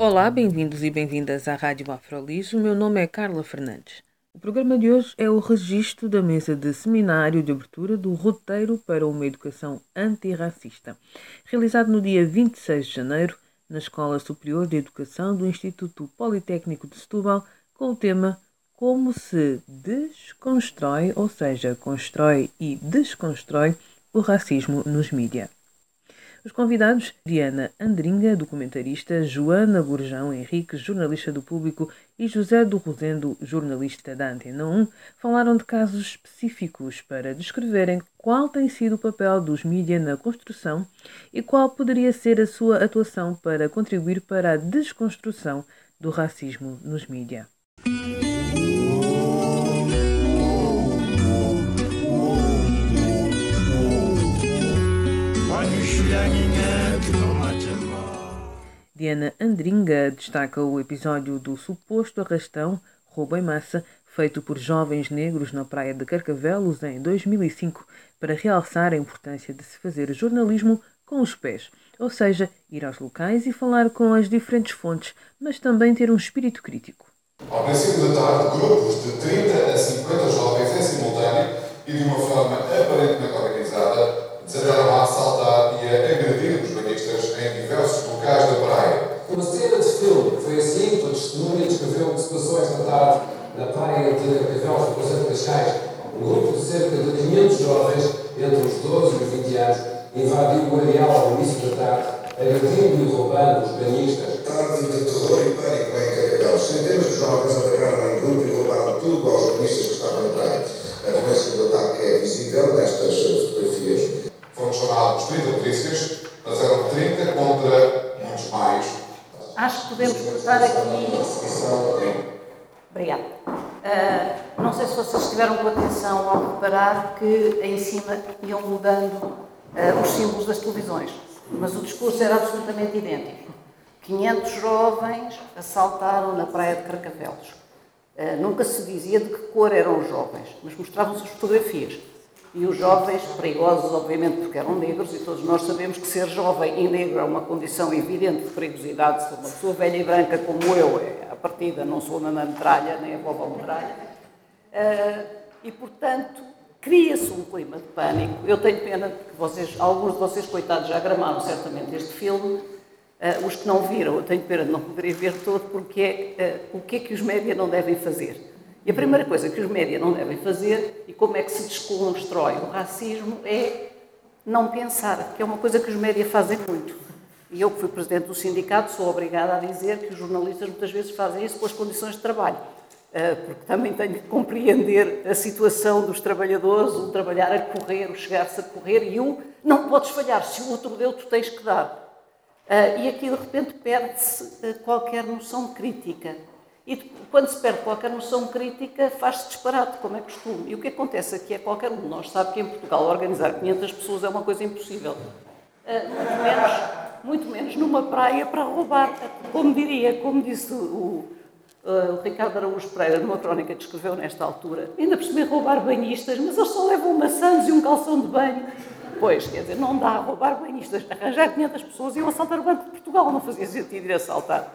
Olá, bem-vindos e bem-vindas à Rádio Afrolis. O meu nome é Carla Fernandes. O programa de hoje é o registro da mesa de seminário de abertura do Roteiro para uma Educação Antirracista, realizado no dia 26 de janeiro na Escola Superior de Educação do Instituto Politécnico de Setúbal, com o tema Como se desconstrói, ou seja, constrói e desconstrói o racismo nos mídias. Os convidados, Diana Andringa, documentarista, Joana Gurjão Henrique, jornalista do Público, e José do Rosendo, jornalista da Antena 1, falaram de casos específicos para descreverem qual tem sido o papel dos mídias na construção e qual poderia ser a sua atuação para contribuir para a desconstrução do racismo nos mídias. Diana Andringa destaca o episódio do suposto arrastão, roubo em massa, feito por jovens negros na praia de Carcavelos em 2005, para realçar a importância de se fazer jornalismo com os pés, ou seja, ir aos locais e falar com as diferentes fontes, mas também ter um espírito crítico. Ao princípio da tarde, grupos de 30 a 50 jovens em simultâneo e de uma forma aparentemente organizada desceram a assaltar e a agredir os banhistas em diversos locais da praia. Uma cena de filme, foi assim, toda descreveu o que se passou esta tarde na praia de Carcavelos, no Conselho de Cascais. Um grupo de cerca de 500 jovens, entre os 12 e os 20 anos, invadiu o areal ao início da tarde, agredindo e roubando os banhistas. Tarde de terror e pânico em Carcavelos. Centenas de jovens atacaram em grupo e roubaram tudo aos jornalistas que estavam na praia. A violência do ataque é visível nestas fotografias. Foram chamados 30 polícias, mas eram 30 contra muitos mais. Acho que podemos começar aqui. Obrigada. Uh, não sei se vocês tiveram com reparar que em cima iam mudando uh, os símbolos das televisões, mas o discurso era absolutamente idêntico. 500 jovens assaltaram na praia de Carcavelos. Uh, nunca se dizia de que cor eram os jovens, mas mostravam-se as fotografias. E os jovens, perigosos, obviamente, porque eram negros, e todos nós sabemos que ser jovem e negro é uma condição evidente de perigosidade. Se uma pessoa velha e branca como eu, é, à partida, não sou a metralha, nem a vovó metralha. Uh, e, portanto, cria-se um clima de pânico. Eu tenho pena que vocês, alguns de vocês, coitados, já gramaram certamente este filme. Uh, os que não viram, eu tenho pena de não poderem ver todo, porque é uh, o que é que os médias não devem fazer? E a primeira coisa que os médias não devem fazer, e como é que se desconstrói o racismo, é não pensar, que é uma coisa que os médias fazem muito. E eu, que fui presidente do sindicato, sou obrigada a dizer que os jornalistas muitas vezes fazem isso pelas condições de trabalho. Porque também tenho que compreender a situação dos trabalhadores, o trabalhar a correr, o chegar-se a correr, e o não podes falhar, se o outro deu, tu tens que dar. E aqui, de repente, perde-se qualquer noção crítica. E quando se perde qualquer noção crítica, faz-se disparate, como é costume. E o que acontece aqui é que qualquer um de nós sabe que em Portugal organizar 500 pessoas é uma coisa impossível. Muito, menos, muito menos numa praia para roubar, como diria, como disse o, o Ricardo Araújo Pereira, numa crónica que escreveu nesta altura, ainda por cima roubar banhistas, mas eles só levam maçãs e um calção de banho. Pois, quer dizer, não dá a roubar banhistas, arranjar 500 pessoas e assaltar o Banco de Portugal, não fazia sentido ir assaltar.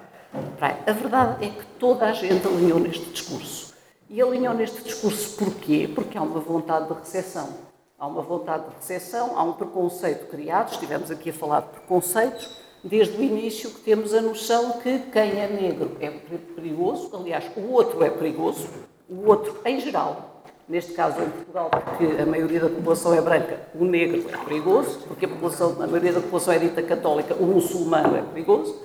A verdade é que toda a gente alinhou neste discurso. E alinhou neste discurso porquê? Porque há uma vontade de recessão. Há uma vontade de recessão, há um preconceito criado, estivemos aqui a falar de preconceitos, desde o início que temos a noção que quem é negro é perigoso, aliás, o outro é perigoso, o outro em geral, neste caso em Portugal, porque a maioria da população é branca, o negro é perigoso, porque a, população, a maioria da população é dita católica, o muçulmano é perigoso,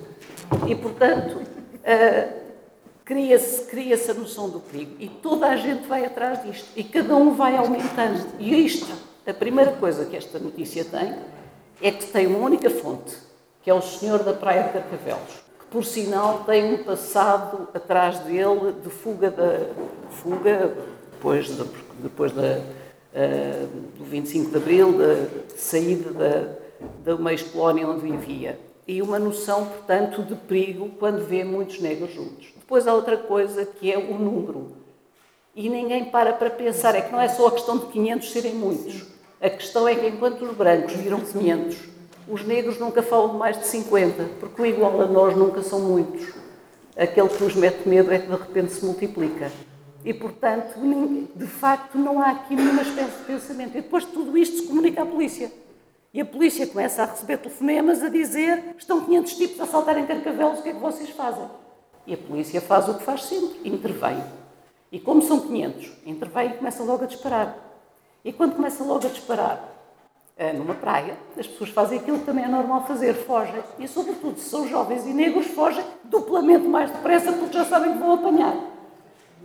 e, portanto, uh, cria-se cria a noção do perigo. E toda a gente vai atrás disto. E cada um vai aumentando. E isto, a primeira coisa que esta notícia tem, é que tem uma única fonte, que é o senhor da Praia de Carcavelos, que por sinal tem um passado atrás dele de fuga, da, fuga depois, de, depois da, uh, do 25 de Abril, da saída da, da uma ex-colónia onde vivia. E uma noção, portanto, de perigo quando vê muitos negros juntos. Depois há outra coisa que é o número. E ninguém para para pensar, é que não é só a questão de 500 serem muitos. A questão é que enquanto os brancos viram 500, os negros nunca falam de mais de 50, porque o igual a nós nunca são muitos. Aquele que nos mete medo é que de repente se multiplica. E, portanto, de facto, não há aqui nenhuma espécie de pensamento. E depois de tudo isto se comunica à polícia. E a polícia começa a receber telefonemas a dizer estão 500 tipos a saltar em carcavelos, o que é que vocês fazem? E a polícia faz o que faz sempre, intervém. E como são 500, intervém e começa logo a disparar. E quando começa logo a disparar numa praia, as pessoas fazem aquilo que também é normal fazer, fogem. E, sobretudo, se são jovens e negros, fogem duplamente mais depressa porque já sabem que vão apanhar.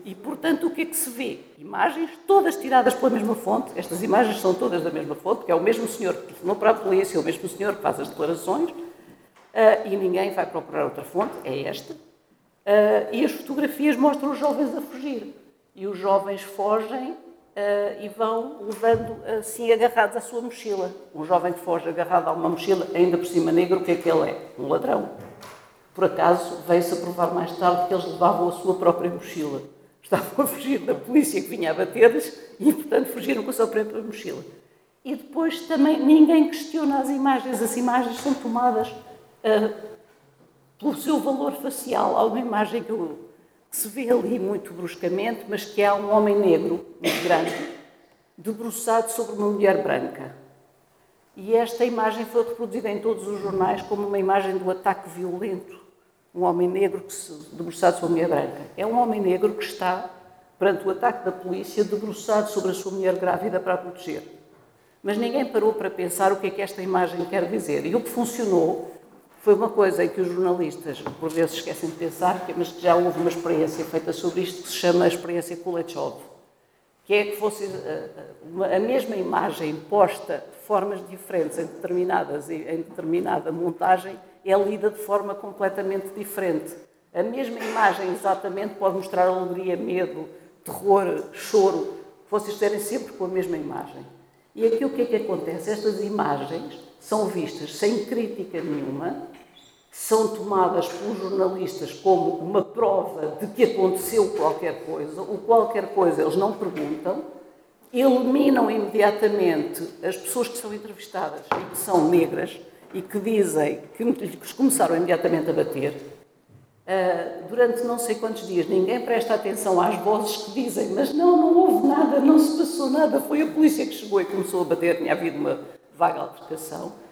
E, portanto, o que é que se vê? Imagens todas tiradas pela mesma fonte. Estas imagens são todas da mesma fonte, porque é o mesmo senhor que telefonou para a polícia, é o mesmo senhor que faz as declarações, uh, e ninguém vai procurar outra fonte, é esta. Uh, e as fotografias mostram os jovens a fugir. E os jovens fogem Uh, e vão levando assim agarrados à sua mochila. Um jovem que foge agarrado a uma mochila, ainda por cima negro, o que é que ele é? Um ladrão. Por acaso, veio-se a provar mais tarde que eles levavam a sua própria mochila. Estavam a fugir da polícia que vinha a bater-lhes e, portanto, fugiram com a sua própria mochila. E depois também ninguém questiona as imagens. As imagens são tomadas uh, pelo seu valor facial. Há uma imagem que eu se vê ali muito bruscamente, mas que há um homem negro, muito grande, debruçado sobre uma mulher branca. E esta imagem foi reproduzida em todos os jornais como uma imagem do ataque violento. Um homem negro que se, debruçado sobre uma mulher branca. É um homem negro que está, perante o ataque da polícia, debruçado sobre a sua mulher grávida para a proteger. Mas ninguém parou para pensar o que é que esta imagem quer dizer. E o que funcionou foi uma coisa em que os jornalistas, por vezes, esquecem de pensar, mas que já houve uma experiência feita sobre isto que se chama a experiência Kuleshov, que é que fosse eh, a mesma imagem posta de formas diferentes em determinadas em determinada montagem é lida de forma completamente diferente. A mesma imagem exatamente pode mostrar alegria, medo, terror, choro, vocês terem sempre com a mesma imagem. E aqui o que é que acontece? Estas imagens são vistas sem crítica nenhuma, são tomadas pelos jornalistas como uma prova de que aconteceu qualquer coisa, o qualquer coisa eles não perguntam, eliminam imediatamente as pessoas que são entrevistadas e que são negras e que dizem que lhes começaram imediatamente a bater. Uh, durante não sei quantos dias ninguém presta atenção às vozes que dizem mas não, não houve nada, não se passou nada, foi a polícia que chegou e começou a bater, tinha havido uma vaga altercação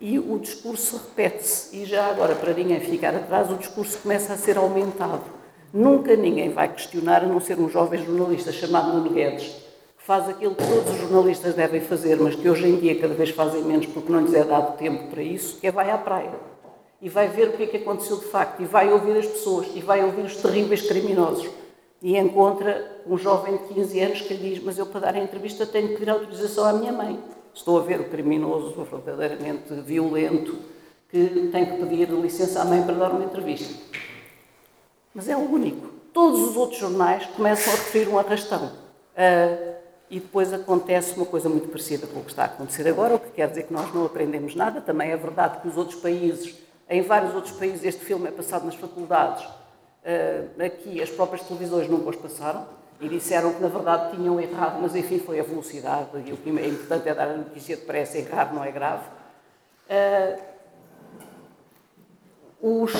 e o discurso repete-se. E já agora, para ninguém ficar atrás, o discurso começa a ser aumentado. Nunca ninguém vai questionar, a não ser um jovem jornalista chamado Nuno Guedes, que faz aquilo que todos os jornalistas devem fazer, mas que hoje em dia cada vez fazem menos porque não lhes é dado tempo para isso, que é vai à praia. E vai ver o que é que aconteceu de facto, e vai ouvir as pessoas, e vai ouvir os terríveis criminosos. E encontra um jovem de 15 anos que lhe diz: Mas eu, para dar a entrevista, tenho que pedir autorização à minha mãe. Estou a ver o criminoso verdadeiramente violento que tem que pedir licença à mãe para dar uma entrevista. Mas é o único. Todos os outros jornais começam a referir um arrastão. Uh, e depois acontece uma coisa muito parecida com o que está a acontecer agora, o que quer dizer que nós não aprendemos nada. Também é verdade que os outros países, em vários outros países, este filme é passado nas faculdades. Uh, aqui as próprias televisões nunca os passaram e disseram que na verdade tinham errado, mas enfim foi a velocidade e o que é importante é dar a notícia depressa, errar não é grave. Uh, os,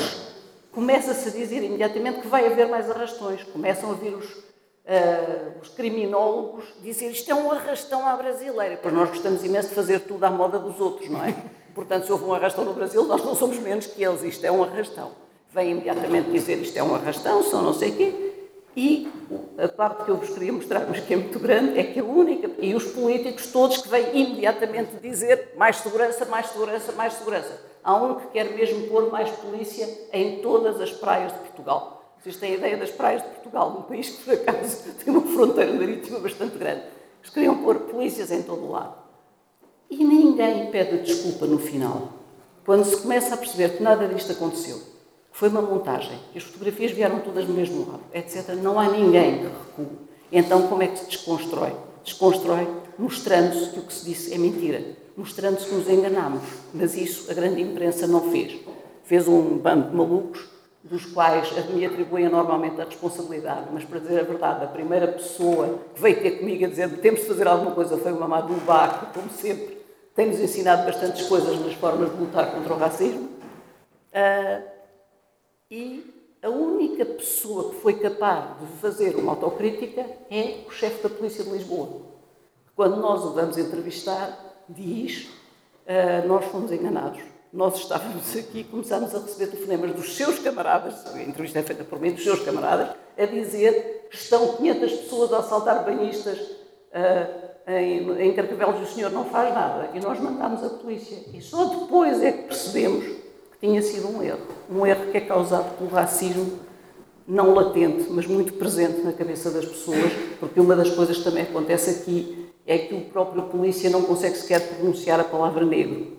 começa-se a dizer imediatamente que vai haver mais arrastões, começam a vir os, uh, os criminólogos dizer isto é um arrastão à brasileira, pois nós gostamos imenso de fazer tudo à moda dos outros, não é? Portanto, se houve um arrastão no Brasil, nós não somos menos que eles, isto é um arrastão. Vem imediatamente dizer isto é um arrastão, são não sei o quê, e a parte que eu vos queria mostrar, mas que é muito grande, é que a única, e os políticos todos que vêm imediatamente dizer mais segurança, mais segurança, mais segurança. Há um que quer mesmo pôr mais polícia em todas as praias de Portugal. Vocês têm a ideia das praias de Portugal, um país que, por acaso, tem uma fronteira marítima bastante grande. Eles queriam pôr polícias em todo o lado. E ninguém pede desculpa no final. Quando se começa a perceber que nada disto aconteceu, Foi uma montagem. As fotografias vieram todas do mesmo lado, etc. Não há ninguém que recua. Então, como é que se desconstrói? Desconstrói mostrando-se que o que se disse é mentira, mostrando-se que nos enganamos. Mas isso a grande imprensa não fez. Fez um bando de malucos, dos quais me atribuem normalmente a responsabilidade, mas para dizer a verdade, a primeira pessoa que veio ter comigo a dizer temos de fazer alguma coisa foi o Mamadou Bakr, como sempre, tem-nos ensinado bastantes coisas nas formas de lutar contra o racismo. Uh, e a única pessoa que foi capaz de fazer uma autocrítica é o chefe da Polícia de Lisboa. Quando nós o vamos entrevistar, diz: uh, Nós fomos enganados. Nós estávamos aqui e começámos a receber telefonemas dos seus camaradas, a entrevista é feita por mim, dos seus camaradas, a dizer que estão 500 pessoas a assaltar banhistas uh, em, em Carcavelos e o senhor não faz nada. E nós mandámos a polícia. E só depois é que percebemos tinha sido um erro. Um erro que é causado pelo racismo não latente, mas muito presente na cabeça das pessoas, porque uma das coisas que também acontece aqui é que o próprio polícia não consegue sequer pronunciar a palavra negro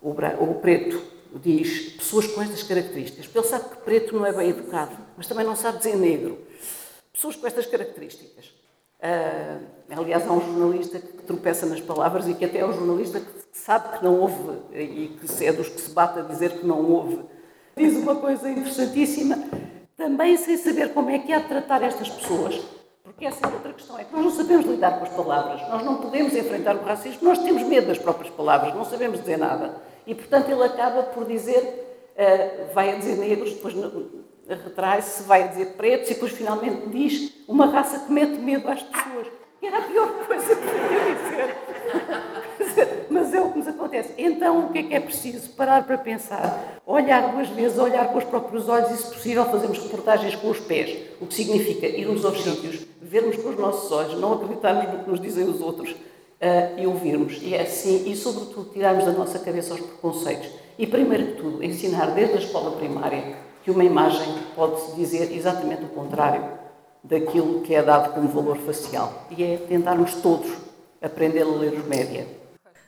o, preto diz pessoas com estas características, ele sabe que preto não é bem educado, mas também não sabe dizer negro. Pessoas com estas características. Uh, aliás, há um jornalista que tropeça nas palavras e que até é um jornalista que sabe que não houve e que é dos que se bate a dizer que não houve. Diz uma coisa interessantíssima, também sem saber como é que há de tratar estas pessoas, porque essa é outra questão, é que nós não sabemos lidar com as palavras, nós não podemos enfrentar o racismo, nós temos medo das próprias palavras, não sabemos dizer nada. E, portanto, ele acaba por dizer, uh, vai a dizer negros, depois retrai-se, vai dizer pretos, e depois finalmente diz uma raça que mete medo às pessoas. E era a pior coisa que podia dizer. Mas é o que nos acontece. Então, o que é que é preciso? Parar para pensar, olhar duas vezes, olhar com os próprios olhos e, se possível, fazermos reportagens com os pés. O que significa irmos aos sítios, vermos com os nossos olhos, não acreditarmos no que nos dizem os outros uh, e ouvirmos. E é assim, e sobretudo, tirarmos da nossa cabeça os preconceitos. E, primeiro de tudo, ensinar desde a escola primária que uma imagem pode dizer exatamente o contrário daquilo que é dado como valor facial. E é tentarmos todos aprender a ler os média.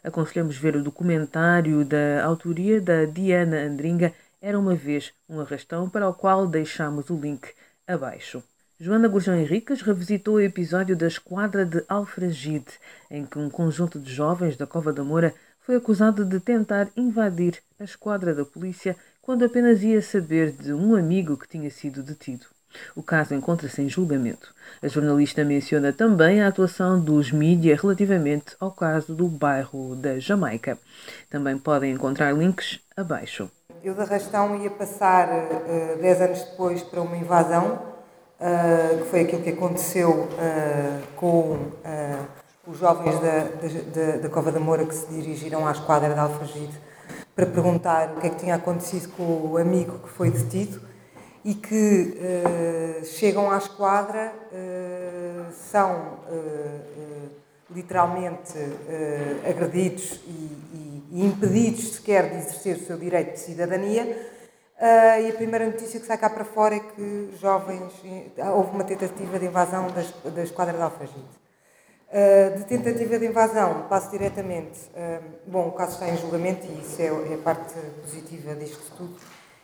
Aconselhamos ver o documentário da autoria da Diana Andringa, Era uma vez um arrastão, para o qual deixamos o link abaixo. Joana Gurjão Henriques revisitou o episódio da Esquadra de Alfragide, em que um conjunto de jovens da Cova da Moura foi acusado de tentar invadir a esquadra da polícia quando apenas ia saber de um amigo que tinha sido detido. O caso encontra-se em julgamento. A jornalista menciona também a atuação dos mídia relativamente ao caso do bairro da Jamaica. Também podem encontrar links abaixo. Eu de arrastão ia passar uh, dez anos depois para uma invasão, uh, que foi aquilo que aconteceu uh, com os jovens da, da, da, Cova da Moura que se dirigiram à esquadra de Alfagide para perguntar o que é que tinha acontecido com o amigo que foi detido e que uh, chegam à esquadra, uh, são uh, literalmente agredidos e, e, e, impedidos sequer de exercer o seu direito de cidadania. e a primeira notícia que sai cá para fora é que jovens. houve uma tentativa de invasão da, esquadra de Alfragide. de tentativa de invasão, passo diretamente. bom, o caso está em julgamento e isso é, é parte positiva disto tudo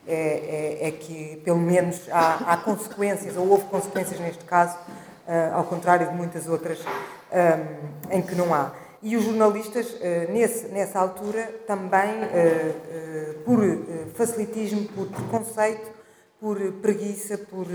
é, é, é, que, pelo menos, há, há, consequências, ou houve consequências neste caso, uh, ao contrário de muitas outras um, em que não há. E os jornalistas, uh, nesse, nessa altura, também, uh, por facilitismo, por preconceito, por preguiça, por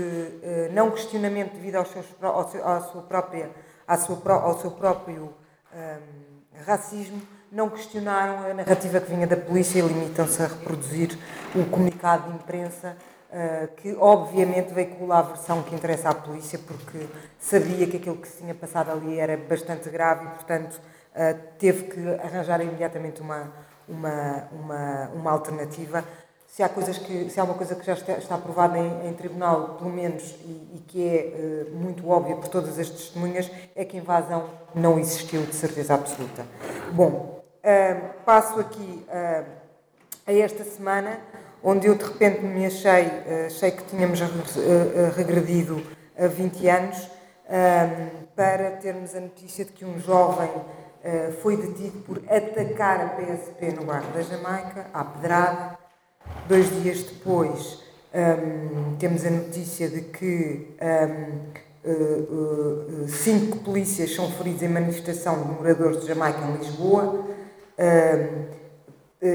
não questionamento devido aos seus, ao seu, à sua própria, sua, ao seu próprio um, racismo, não questionaram a narrativa que vinha da polícia e limitam-se a reproduzir o comunicado de imprensa uh, que obviamente veicula a versão que interessa à polícia porque sabia que aquilo que se tinha passado ali era bastante grave e, portanto, uh, teve que arranjar imediatamente uma, uma, uma, uma alternativa. Se há, coisas que, se há uma coisa que já está, aprovada em, em, tribunal, pelo menos, e, e que é uh, muito óbvia por todas as testemunhas, é que a invasão não existiu de certeza absoluta. Bom, Uh, passo aqui uh, a esta semana, onde eu de repente me achei, achei que tínhamos regredido a 20 anos, para termos a notícia de que um jovem foi detido por atacar a PSP no bairro da Jamaica, à pedrada. Dois dias depois, Um, temos a notícia de que um, uh, uh, cinco polícias são feridos em manifestação de moradores de Jamaica em Lisboa. Uh, e,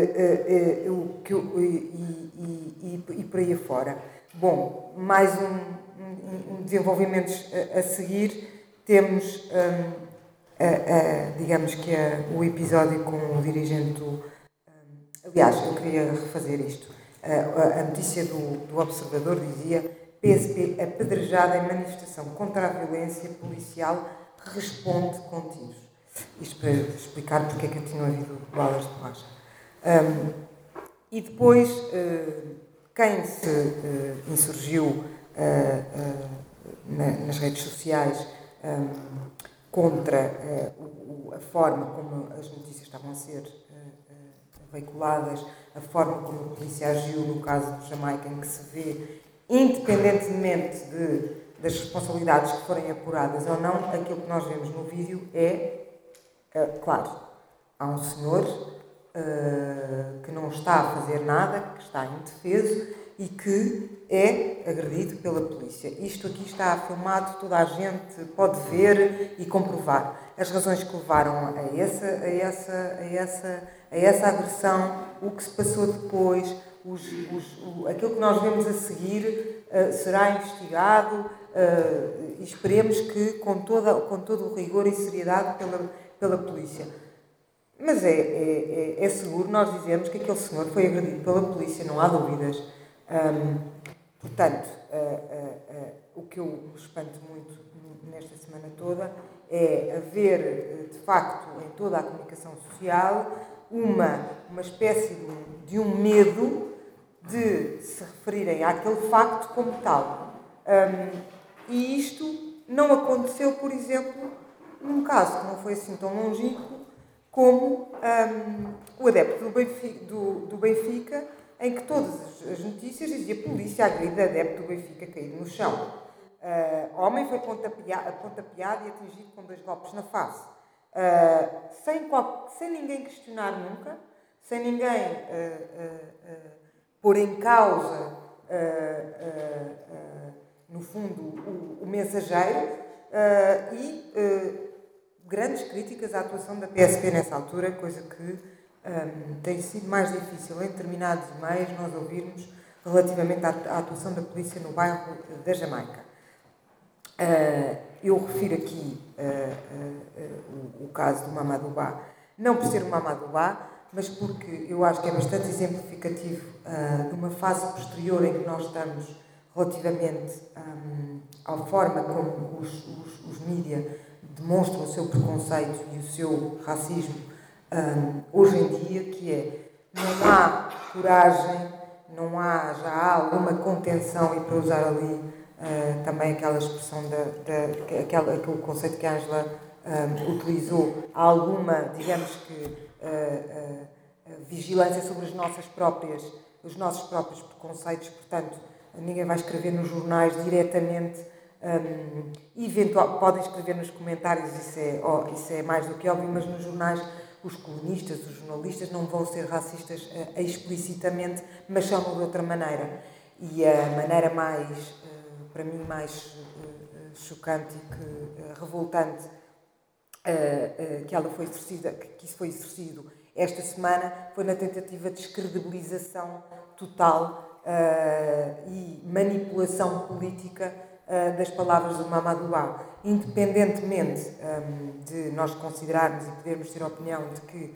e, e, e, por aí afora. Bom, mais um, um, a, a, seguir. Temos, digamos que o episódio com o dirigente do. aliás, eu queria refazer isto a, notícia do, do Observador dizia PSP apedrejada em manifestação contra a violência policial responde com tiros. Isto para explicar porque é que tinha havido balas de borracha. Um, e depois, uh, quem se uh, insurgiu uh, na, nas redes sociais um, contra o, a forma como as notícias estavam a ser veiculadas, a forma como a polícia agiu no caso de Jamaica, em que se vê, independentemente de, das responsabilidades que forem apuradas ou não, aquilo que nós vemos no vídeo é, é claro, há um senhor uh, que não está a fazer nada, que está indefeso e que é agredido pela polícia. Isto aqui está filmado, toda a gente pode ver e comprovar as razões que levaram a essa, a essa, a essa, a essa agressão, o que se passou depois, os, os, o, aquilo que nós vemos a seguir uh, será investigado uh, e esperemos que com, toda, com todo o rigor e seriedade pela, pela polícia. Mas é, é, é, é seguro nós dizermos que aquele senhor foi agredido pela polícia, não há dúvidas. Um, portanto, uh, o que eu espanto muito nesta semana toda é haver, de facto, em toda a comunicação social, uma, uma espécie de um, de um medo de se referirem àquele facto como tal. Um, e isto não aconteceu, por exemplo, num caso que não foi assim tão longínquo como um, o adepto do Benfica, do, do Benfica, em que todas as notícias dizia polícia agride adepto do Benfica caído no chão. Uh, homem foi pontapeado, pontapeado e atingido com dois golpes na face. Uh, sem, qual, sem ninguém questionar nunca, sem ninguém uh, pôr em causa, no fundo, o, o mensageiro e grandes críticas à atuação da PSP nessa altura, coisa que um, tem sido mais difícil em determinados meios nós ouvirmos relativamente à, à atuação da polícia no bairro da Jamaica. Uh, eu refiro aqui uh, uh, o, o, caso do Mamadubá, não por ser o Mamadubá, mas porque eu acho que é bastante exemplificativo de uma fase posterior em que nós estamos relativamente um, à forma como os, os, os mídias demonstram o seu preconceito e o seu racismo um, hoje em dia, que é não há coragem, não há, já há alguma contenção e para usar ali uh, também aquela expressão, da, da, aquela, aquele conceito que a Angela um, utilizou, há alguma, digamos que, uh, uh, vigilância sobre as nossas próprias, os nossos próprios preconceitos, portanto, ninguém vai escrever nos jornais diretamente. Um, eventual, podem escrever nos comentários, isso é, oh, isso é mais do que óbvio, mas nos jornais os colunistas, os jornalistas não vão ser racistas uh, explicitamente, mas são de outra maneira. E a maneira mais para mim mais uh, chocante e que, uh, revoltante que ela foi exercida, que, isso foi exercido esta semana foi na tentativa de descredibilização total e manipulação política das palavras do Mamadoulah. Independentemente um, de nós considerarmos e podermos ter a opinião de que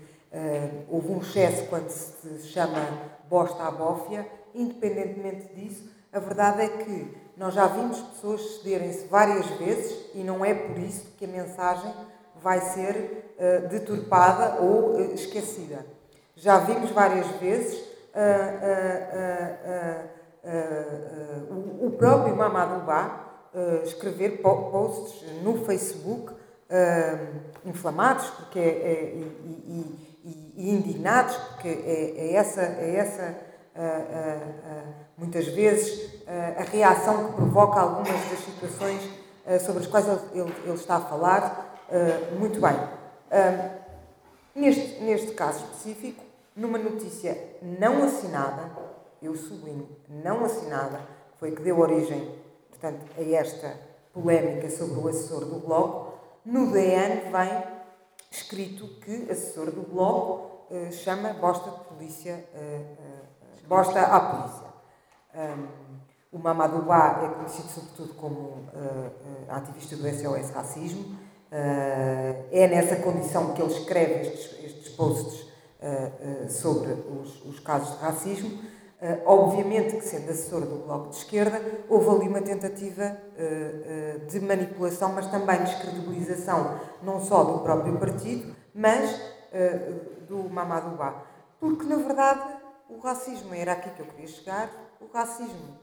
houve um excesso quando se chama bosta à bófia, independentemente disso, a verdade é que nós já vimos pessoas cederem-se várias vezes e não é por isso que a mensagem vai ser uh, deturpada ou uh, esquecida. Já vimos várias vezes uh, o, próprio Mamadou Ba escrever posts no Facebook inflamados porque é, é, e, e, e, indignados, porque é, é essa, é essa muitas vezes a reação que provoca algumas das situações sobre as quais ele, ele está a falar. Muito bem. Neste, neste caso específico, numa notícia não assinada, eu sublinho, não assinada, foi que deu origem, portanto, a esta polémica sobre o assessor do Bloco, no DN vem escrito que assessor do Bloco uh, chama bosta de polícia, uh, uh, bosta à polícia. O Mamadou Ba é conhecido sobretudo como ativista do SOS Racismo. é nessa condição que ele escreve estes, posts sobre os, os casos de racismo. Obviamente que, sendo assessora do Bloco de Esquerda, houve ali uma tentativa de manipulação, mas também descredibilização, não só do próprio partido, mas do Mamadou Ba. Porque, na verdade, o racismo, era aqui que eu queria chegar, o racismo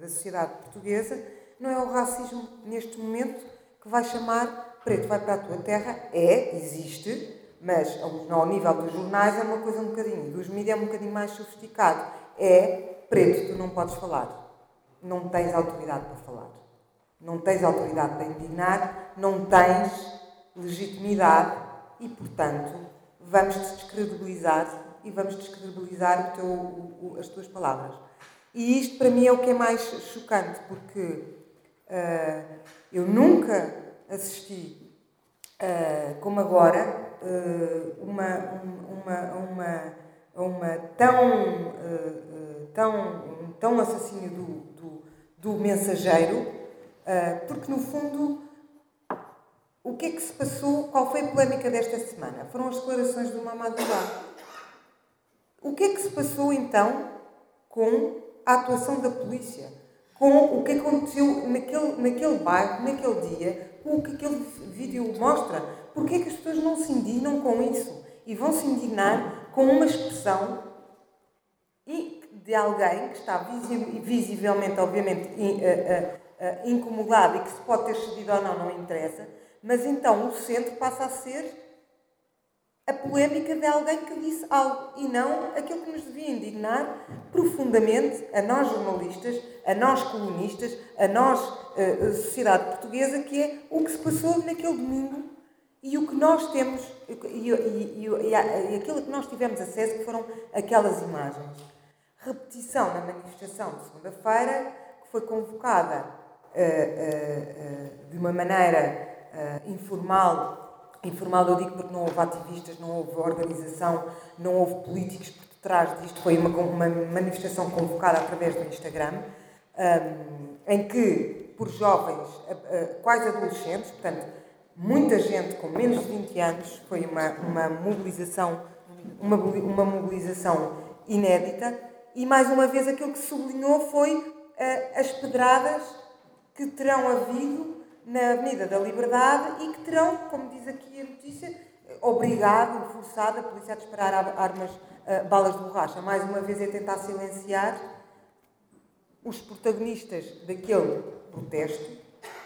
da sociedade portuguesa não é o racismo, neste momento, que vai chamar preto vai para a tua terra. É, existe, mas ao nível dos jornais é uma coisa um bocadinho, dos mídias é um bocadinho mais sofisticado é preto, tu não podes falar. Não tens autoridade para falar. Não tens autoridade para indignar, não tens legitimidade e, portanto, vamos te descredibilizar e vamos descredibilizar o teu, o, as tuas palavras. E isto para mim é o que é mais chocante, porque uh, eu nunca assisti, uh, como agora, uh, uma, uma, uma uma tão, tão, tão assassínio do, do, do mensageiro, porque no fundo o que é que se passou, qual foi a polémica desta semana? Foram as declarações do Mamadoulah. O que é que se passou então com a atuação da polícia? Com o que aconteceu naquele, naquele bairro, naquele dia, com o que aquele vídeo mostra? Porquê é que as pessoas não se indignam com isso? E vão se indignar com uma expressão de alguém que está visivelmente, obviamente, eh, eh, eh, incomodado e que se pode ter cedido ou não, não interessa, mas então o centro passa a ser a polémica de alguém que disse algo e não aquilo que nos devia indignar profundamente a nós jornalistas, a nós colunistas, a nós a sociedade portuguesa, que é o que se passou naquele domingo e o que nós temos, e, e, e, e, aquilo que nós tivemos acesso, que foram aquelas imagens. Repetição na manifestação de segunda-feira, que foi convocada uh, uh, uh, de uma maneira informal. Informal eu digo porque não houve ativistas, não houve organização, não houve políticos por detrás disto. Foi uma, uma manifestação convocada através do Instagram, um, em que, por jovens, quase adolescentes, portanto, muita gente com menos de 20 anos, foi uma, uma mobilização, uma, uma mobilização inédita, e mais uma vez aquilo que sublinhou foi uh, as pedradas que terão havido na Avenida da Liberdade e que terão, como diz aqui a notícia, obrigado, forçado a polícia a disparar armas, uh, balas de borracha. Mais uma vez é tentar silenciar os protagonistas daquele protesto,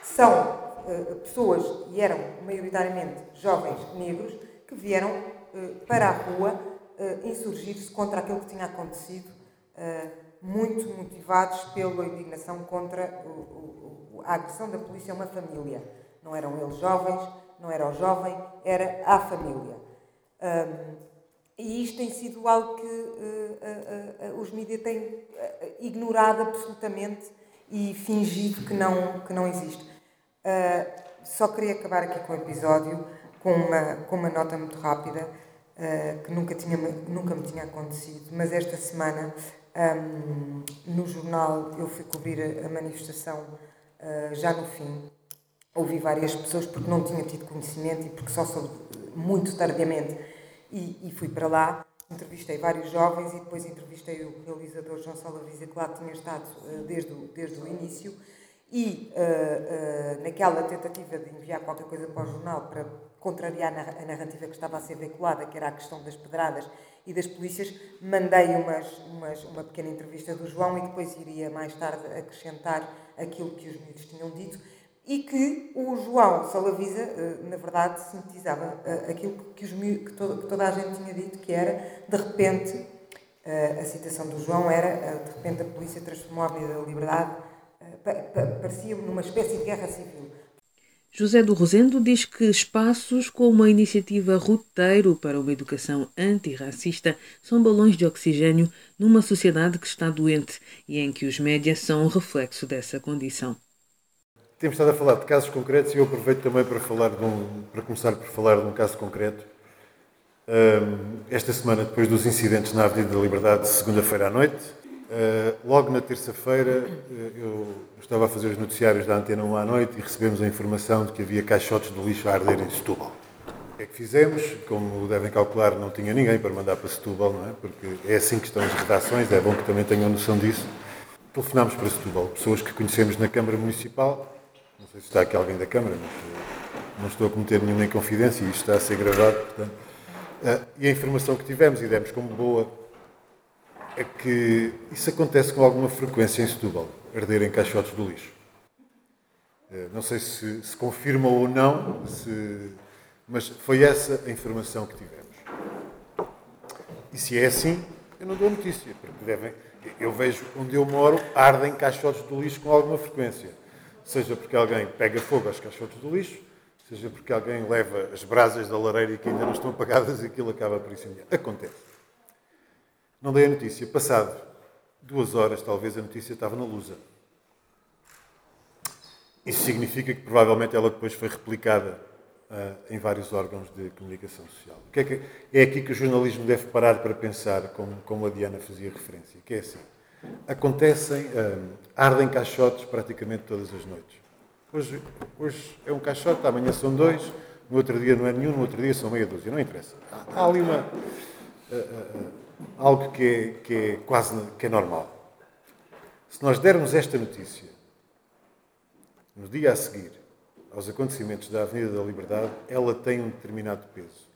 que são uh, pessoas, e eram maioritariamente jovens negros, que vieram uh, para a rua uh, insurgir-se contra aquilo que tinha acontecido, muito motivados pela indignação contra o, o, a agressão da polícia a uma família. Não eram eles jovens, não era o jovem, era a família. Um, e isto tem sido algo que uh, uh, uh, os mídias têm ignorado absolutamente e fingido que não, que não existe. Uh, só queria acabar aqui com o episódio com uma, com uma nota muito rápida uh, que nunca, tinha, nunca me tinha acontecido, mas esta semana um, no jornal eu fui cobrir a, a manifestação uh, já no fim. Ouvi várias pessoas porque não tinha tido conhecimento e porque só soube muito tardiamente e, e fui para lá. Entrevistei vários jovens e depois entrevistei o realizador João Salavisa, que lá tinha estado desde, o, desde o início e uh, uh, naquela tentativa de enviar qualquer coisa para o jornal para contrariar a narrativa que estava a ser veiculada, que era a questão das pedradas e das polícias, mandei umas, umas, uma pequena entrevista do João e depois iria mais tarde acrescentar aquilo que os miúdos tinham dito e que o João Salavisa, uh, na verdade, sintetizava aquilo que, os, que, to, que, toda a gente tinha dito, que era, de repente, a citação do João era, de repente a polícia transformou a Avenida da Liberdade parecia numa espécie de guerra civil. José do Rosendo diz que espaços como a iniciativa Roteiro para uma educação antirracista são balões de oxigênio numa sociedade que está doente e em que os médias são um reflexo dessa condição. Temos estado a falar de casos concretos e eu aproveito também para, falar um, para começar por falar de um caso concreto. esta semana, depois dos incidentes na Avenida da Liberdade, segunda-feira à noite, Uh, logo na terça-feira, uh, eu estava a fazer os noticiários da Antena 1 à noite e recebemos a informação de que havia caixotes de lixo a arder em Setúbal. O que é que fizemos? Como devem calcular, não tinha ninguém para mandar para Setúbal, não é? Porque é assim que estão as redações, é bom que também tenham noção disso. Telefonámos para Setúbal, pessoas que conhecemos na Câmara Municipal, não sei se está aqui alguém da Câmara, mas uh, não estou a cometer nenhuma inconfidência e isto está a ser gravado, portanto. e a informação que tivemos e demos como boa é que isso acontece com alguma frequência em Setúbal, arder em caixotes do lixo. Eh, não sei se, se confirma ou não, se, mas foi essa a informação que tivemos. E se é assim, eu não dou notícia, porque devem. Eu vejo onde eu moro, ardem caixotes do lixo com alguma frequência. Seja porque alguém pega fogo aos caixotes do lixo, seja porque alguém leva as brasas da lareira e que ainda não estão apagadas e aquilo acaba por incendiar. Acontece. Não dei a notícia. Passado duas horas, talvez, a notícia estava na Lusa. Isso significa que provavelmente ela depois foi replicada uh, em vários órgãos de comunicação social. Que é, que, é aqui que o jornalismo deve parar para pensar, como, como a Diana fazia referência, que é assim. Acontecem, uh, ardem caixotes praticamente todas as noites. Hoje, hoje é um caixote, amanhã são dois, no outro dia não é nenhum, no outro dia são meia dúzia, não interessa. Há, há ali uma... Uh, algo que é, que é quase que é normal. Se nós dermos esta notícia no dia a seguir aos acontecimentos da Avenida da Liberdade, ela tem um determinado peso.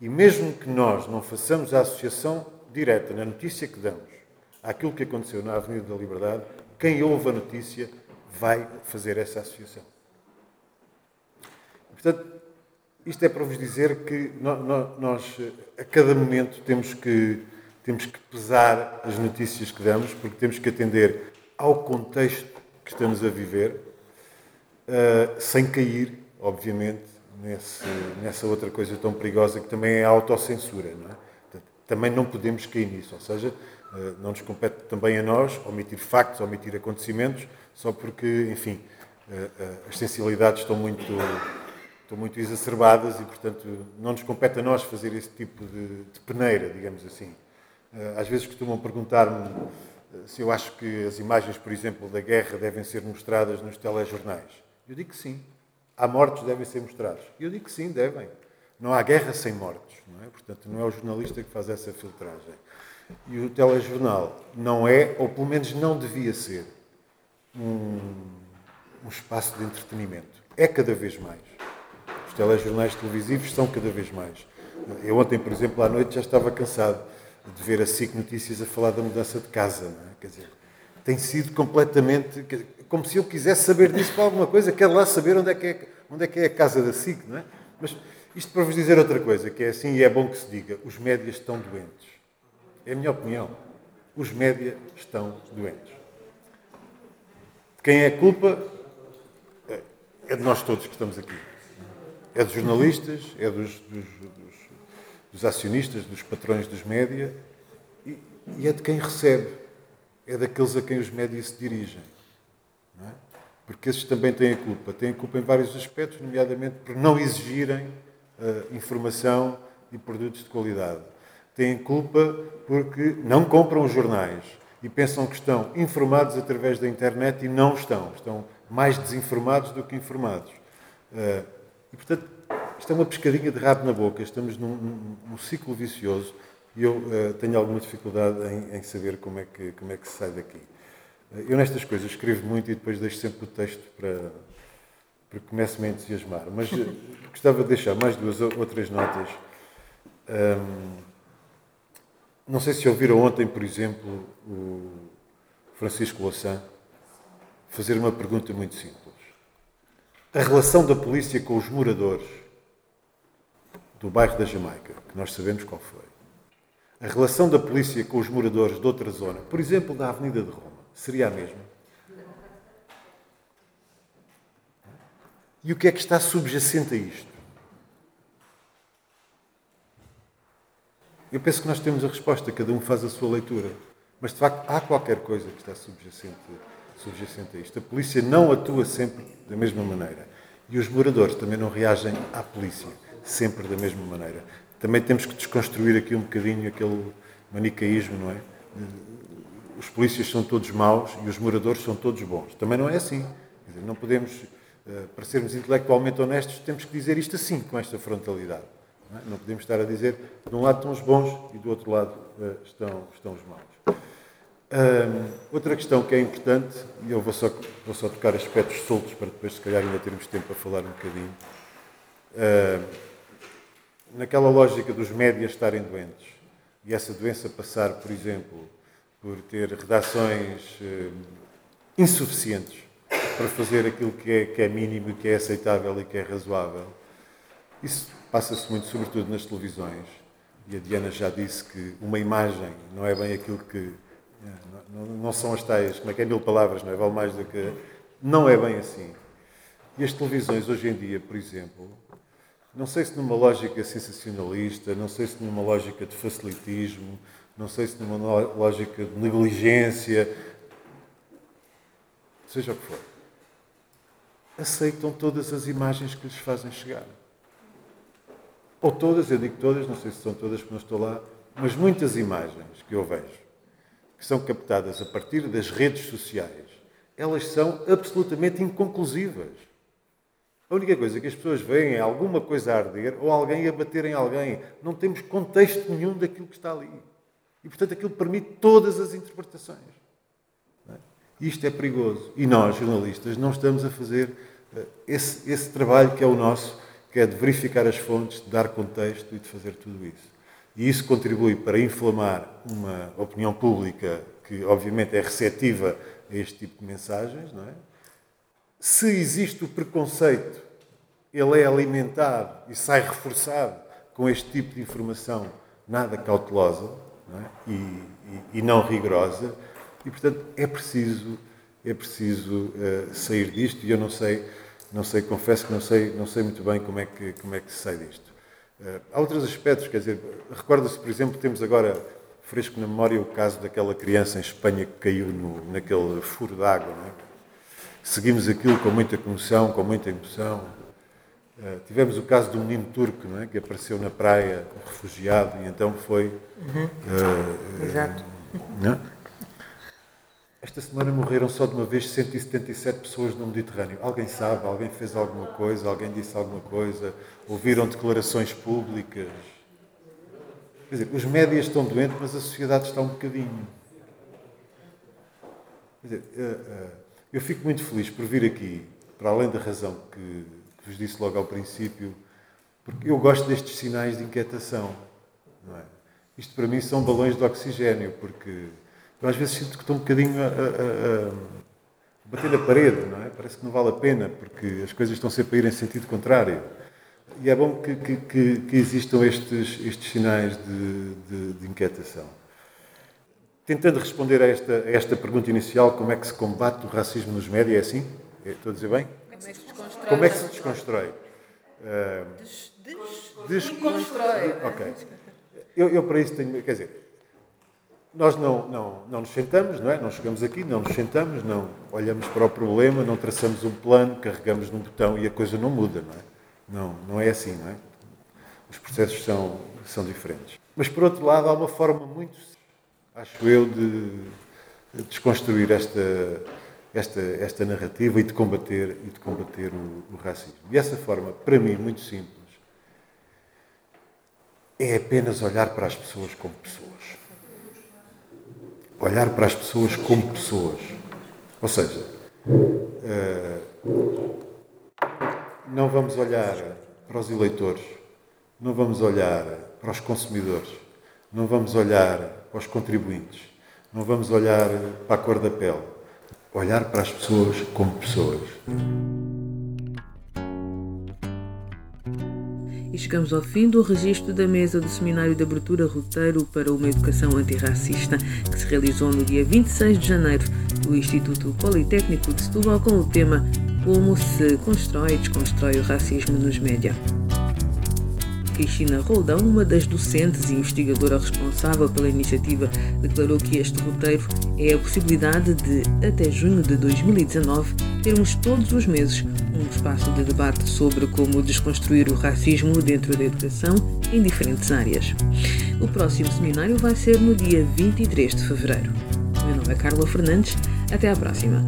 E mesmo que nós não façamos a associação direta na notícia que damos àquilo que aconteceu na Avenida da Liberdade, quem ouve a notícia vai fazer essa associação. Portanto, isto é para vos dizer que nós, a cada momento, temos que, temos que pesar as notícias que damos, porque temos que atender ao contexto que estamos a viver, uh, sem cair, obviamente, nesse, nessa outra coisa tão perigosa que também é a autocensura. Não é? Também não podemos cair nisso, ou seja, uh, não nos compete também a nós omitir factos, omitir acontecimentos, só porque, enfim, uh, as sensibilidades estão muito estão muito exacerbadas e, portanto, não nos compete a nós fazer esse tipo de, de peneira, digamos assim. Eh, às vezes costumam perguntar-me eh, se eu acho que as imagens, por exemplo, da guerra devem ser mostradas nos telejornais. Eu digo que sim. Há mortos devem ser mostrados. Eu digo que sim, devem. Não há guerra sem mortos, não é? Portanto, não é o jornalista que faz essa filtragem. E o telejornal não é, ou pelo menos não devia ser, um, um espaço de entretenimento. É cada vez mais. Telejornais televisivos são cada vez mais. Eu ontem, por exemplo, à noite já estava cansado de ver a SIC Notícias a falar da mudança de casa. É? Quer dizer, tem sido completamente. Como se eu quisesse saber disso para alguma coisa, quero lá saber onde é que é, onde é, que é a casa da SIC, não é? Mas isto para vos dizer outra coisa, que é assim e é bom que se diga: os médias estão doentes. É a minha opinião. Os médias estão doentes. De quem é a culpa? É de nós todos que estamos aqui. É dos jornalistas, é dos, dos, dos, dos acionistas, dos patrões dos média e, e, é de quem recebe. É daqueles a quem os médias se dirigem. É? Porque esses também têm a culpa. Têm a culpa em vários aspectos, nomeadamente por não exigirem uh, informação e produtos de qualidade. Têm culpa porque não compram jornais e pensam que estão informados através da internet e não estão. Estão mais desinformados do que informados. Uh, e, portanto, isto é uma pescadinha de rabo na boca. Estamos num, num, num ciclo vicioso e eu uh, tenho alguma dificuldade em, em, saber como é, que, como é que se sai daqui. Uh, eu, nestas coisas, escrevo muito e depois deixo sempre o texto para, para que comece-me a entusiasmar. Mas uh, gostava de deixar mais duas ou três notas. Um, não sei se ouviram ontem, por exemplo, o Francisco Louçã fazer uma pergunta muito simples a relação da polícia com os moradores do bairro da Jamaica, que nós sabemos qual foi, a relação da polícia com os moradores de outra zona, por exemplo, da Avenida de Roma, seria a mesma? E o que é que está subjacente a isto? Eu penso que nós temos a resposta, cada um faz a sua leitura. Mas, de facto, há qualquer coisa que está subjacente, subjacente a isto. A polícia não atua sempre da mesma maneira. E os moradores também não reagem à polícia sempre da mesma maneira. Também temos que desconstruir aqui um bocadinho aquele manicaísmo, não é? Os polícias são todos maus e os moradores são todos bons. Também não é assim. Dizer, não podemos, eh, para sermos intelectualmente honestos, temos que dizer isto assim, com esta frontalidade. Não, é? não podemos estar a dizer, de um lado estão os bons e do outro lado eh, estão, estão os maus. Outra questão que é importante, e eu vou só, vou só tocar aspectos soltos para depois, se calhar, ainda termos tempo para falar um bocadinho naquela lógica dos médias estarem doentes e essa doença passar, por exemplo, por ter redações insuficientes para fazer aquilo que é, que é mínimo, que é aceitável e que é razoável, isso passa-se muito, sobretudo nas televisões. E a Diana já disse que uma imagem não é bem aquilo que. Eh, não, não são as tais, como é que é mil palavras, não é? Vale mais do que. Não é bem assim. E as televisões hoje em dia, por exemplo, não sei se numa lógica sensacionalista, não sei se numa lógica de facilitismo, não sei se numa lógica de negligência, seja o que for, aceitam todas as imagens que lhes fazem chegar. Ou todas, eu digo todas, não sei se são todas porque não estou lá, mas muitas imagens que eu vejo, que são captadas a partir das redes sociais, elas são absolutamente inconclusivas. A única coisa que as pessoas veem é alguma coisa a arder ou alguém a bater em alguém. Não temos contexto nenhum daquilo que está ali. E, portanto, aquilo permite todas as interpretações. É? Isto é perigoso. E nós, jornalistas, não estamos a fazer eh, esse, esse trabalho que é o nosso, que é de verificar as fontes, de dar contexto e de fazer tudo isso. E isso contribui para inflamar uma opinião pública que, obviamente, é receptiva a este tipo de mensagens, não é? se existe o preconceito, ele é alimentado e sai reforçado com este tipo de informação nada cautelosa não é? e, e, e, não rigorosa, e portanto é preciso, é preciso uh, sair disto e eu não sei, não sei, confesso que não sei, não sei muito bem como é que, como é que se sai disto. Uh, há outros aspectos, quer dizer, recorda-se, por exemplo, temos agora fresco na memória o caso daquela criança em Espanha que caiu no, naquele furo d'água, é? seguimos aquilo com muita comoção, com muita emoção. Uh, tivemos o caso do menino turco, não é? que apareceu na praia, refugiado, e então foi. Uhum. Uh, Exato. Não? Esta semana morreram só de uma vez 177 pessoas no Mediterrâneo. Alguém sabe? Alguém fez alguma coisa? Alguém disse alguma coisa? Ouviram declarações públicas? Quer dizer, os médias estão doentes, mas a sociedade está um bocadinho. Quer dizer, uh, eu fico muito feliz por vir aqui, para além da razão que, vos disse logo ao princípio, porque eu gosto destes sinais de inquietação. É? Isto para mim são balões de oxigênio, porque eu às vezes sinto que estou um bocadinho a, a, a bater na parede, não é? Parece que não vale a pena, porque as coisas estão sempre a ir em sentido contrário. E é bom que, que, que, que existam estes, estes sinais de, de, de inquietação. Tentando responder a esta, a esta pergunta inicial, como é que se combate o racismo nos médias? É assim? É, estou a dizer bem? Como é que se desconstrói? Como é que se desconstrói? Des, des, desconstrói. Ok. Eu, eu, para isso tenho. Quer dizer, nós não, não, não nos sentamos, não é? Não chegamos aqui, não nos sentamos, não olhamos para o problema, não traçamos um plano, carregamos num botão e a coisa não muda, não é? Não, não é assim, não é? Os processos são, são diferentes. Mas, por outro lado, há uma forma muito acho eu, de desconstruir esta, esta, esta narrativa e de combater, e de combater o, o racismo. E essa forma, para mim, muito simples, é apenas olhar para as pessoas como pessoas. Olhar para as pessoas como pessoas. Ou seja, uh, não vamos olhar para os eleitores, não vamos olhar para os consumidores, não vamos olhar para os contribuintes. Não vamos olhar para a cor da pele. Olhar para as pessoas como pessoas. Chegamos ao fim do registro da mesa do Seminário de Abertura Roteiro para uma Educação Antirracista, que se realizou no dia 26 de janeiro no Instituto Politécnico de Setúbal com o tema como se constrói e desconstrói o racismo nos média. Cristina Roldão, uma das docentes e investigadora responsável pela iniciativa, declarou que este roteiro é a possibilidade de, até junho de 2019, termos todos os meses um espaço de debate sobre como desconstruir o racismo dentro da educação em diferentes áreas. O próximo seminário vai ser no dia 23 de fevereiro. Meu nome é Carla Fernandes. Até à próxima.